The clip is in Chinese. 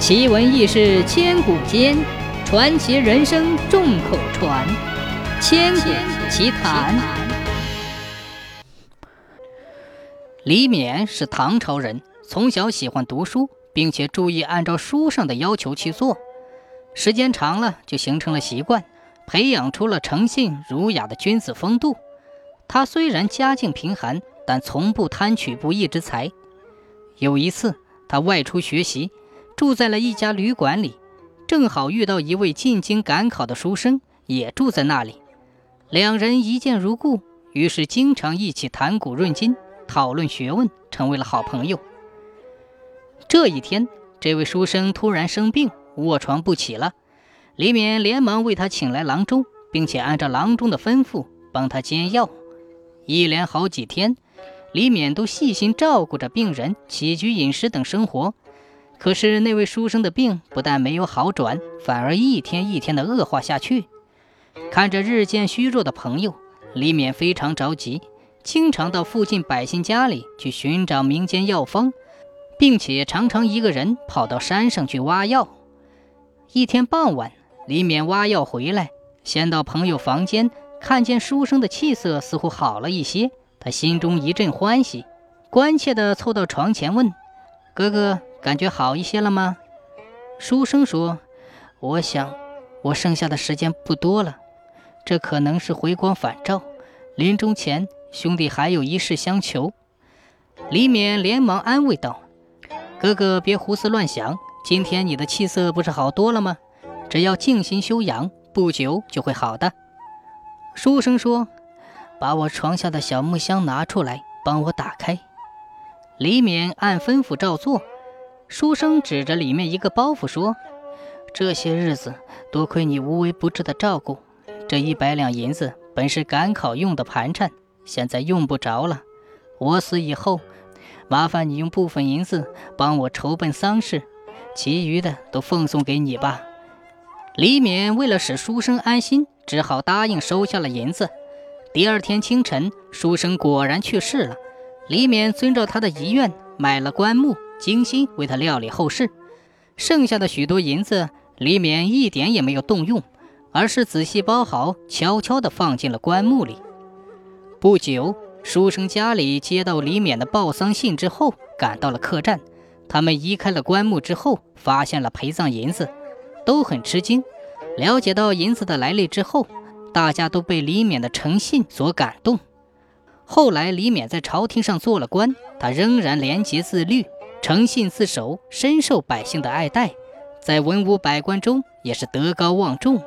奇闻异事千古间，传奇人生众口传。千古奇谈。李勉是唐朝人，从小喜欢读书，并且注意按照书上的要求去做，时间长了就形成了习惯，培养出了诚信儒雅的君子风度。他虽然家境贫寒，但从不贪取不义之财。有一次，他外出学习。住在了一家旅馆里，正好遇到一位进京赶考的书生，也住在那里。两人一见如故，于是经常一起谈古论今，讨论学问，成为了好朋友。这一天，这位书生突然生病，卧床不起了。李勉连忙为他请来郎中，并且按照郎中的吩咐帮他煎药。一连好几天，李勉都细心照顾着病人起居饮食等生活。可是那位书生的病不但没有好转，反而一天一天的恶化下去。看着日渐虚弱的朋友，李勉非常着急，经常到附近百姓家里去寻找民间药方，并且常常一个人跑到山上去挖药。一天傍晚，李勉挖药回来，先到朋友房间，看见书生的气色似乎好了一些，他心中一阵欢喜，关切地凑到床前问：“哥哥。”感觉好一些了吗？书生说：“我想，我剩下的时间不多了，这可能是回光返照。临终前，兄弟还有一事相求。”李勉连忙安慰道：“哥哥别胡思乱想，今天你的气色不是好多了吗？只要静心修养，不久就会好的。”书生说：“把我床下的小木箱拿出来，帮我打开。”李勉按吩咐照做。书生指着里面一个包袱说：“这些日子多亏你无微不至的照顾，这一百两银子本是赶考用的盘缠，现在用不着了。我死以后，麻烦你用部分银子帮我筹办丧事，其余的都奉送给你吧。”李勉为了使书生安心，只好答应收下了银子。第二天清晨，书生果然去世了。李勉遵照他的遗愿，买了棺木。精心为他料理后事，剩下的许多银子，李勉一点也没有动用，而是仔细包好，悄悄地放进了棺木里。不久，书生家里接到李勉的报丧信之后，赶到了客栈。他们移开了棺木之后，发现了陪葬银子，都很吃惊。了解到银子的来历之后，大家都被李勉的诚信所感动。后来，李勉在朝廷上做了官，他仍然廉洁自律。诚信自守，深受百姓的爱戴，在文武百官中也是德高望重。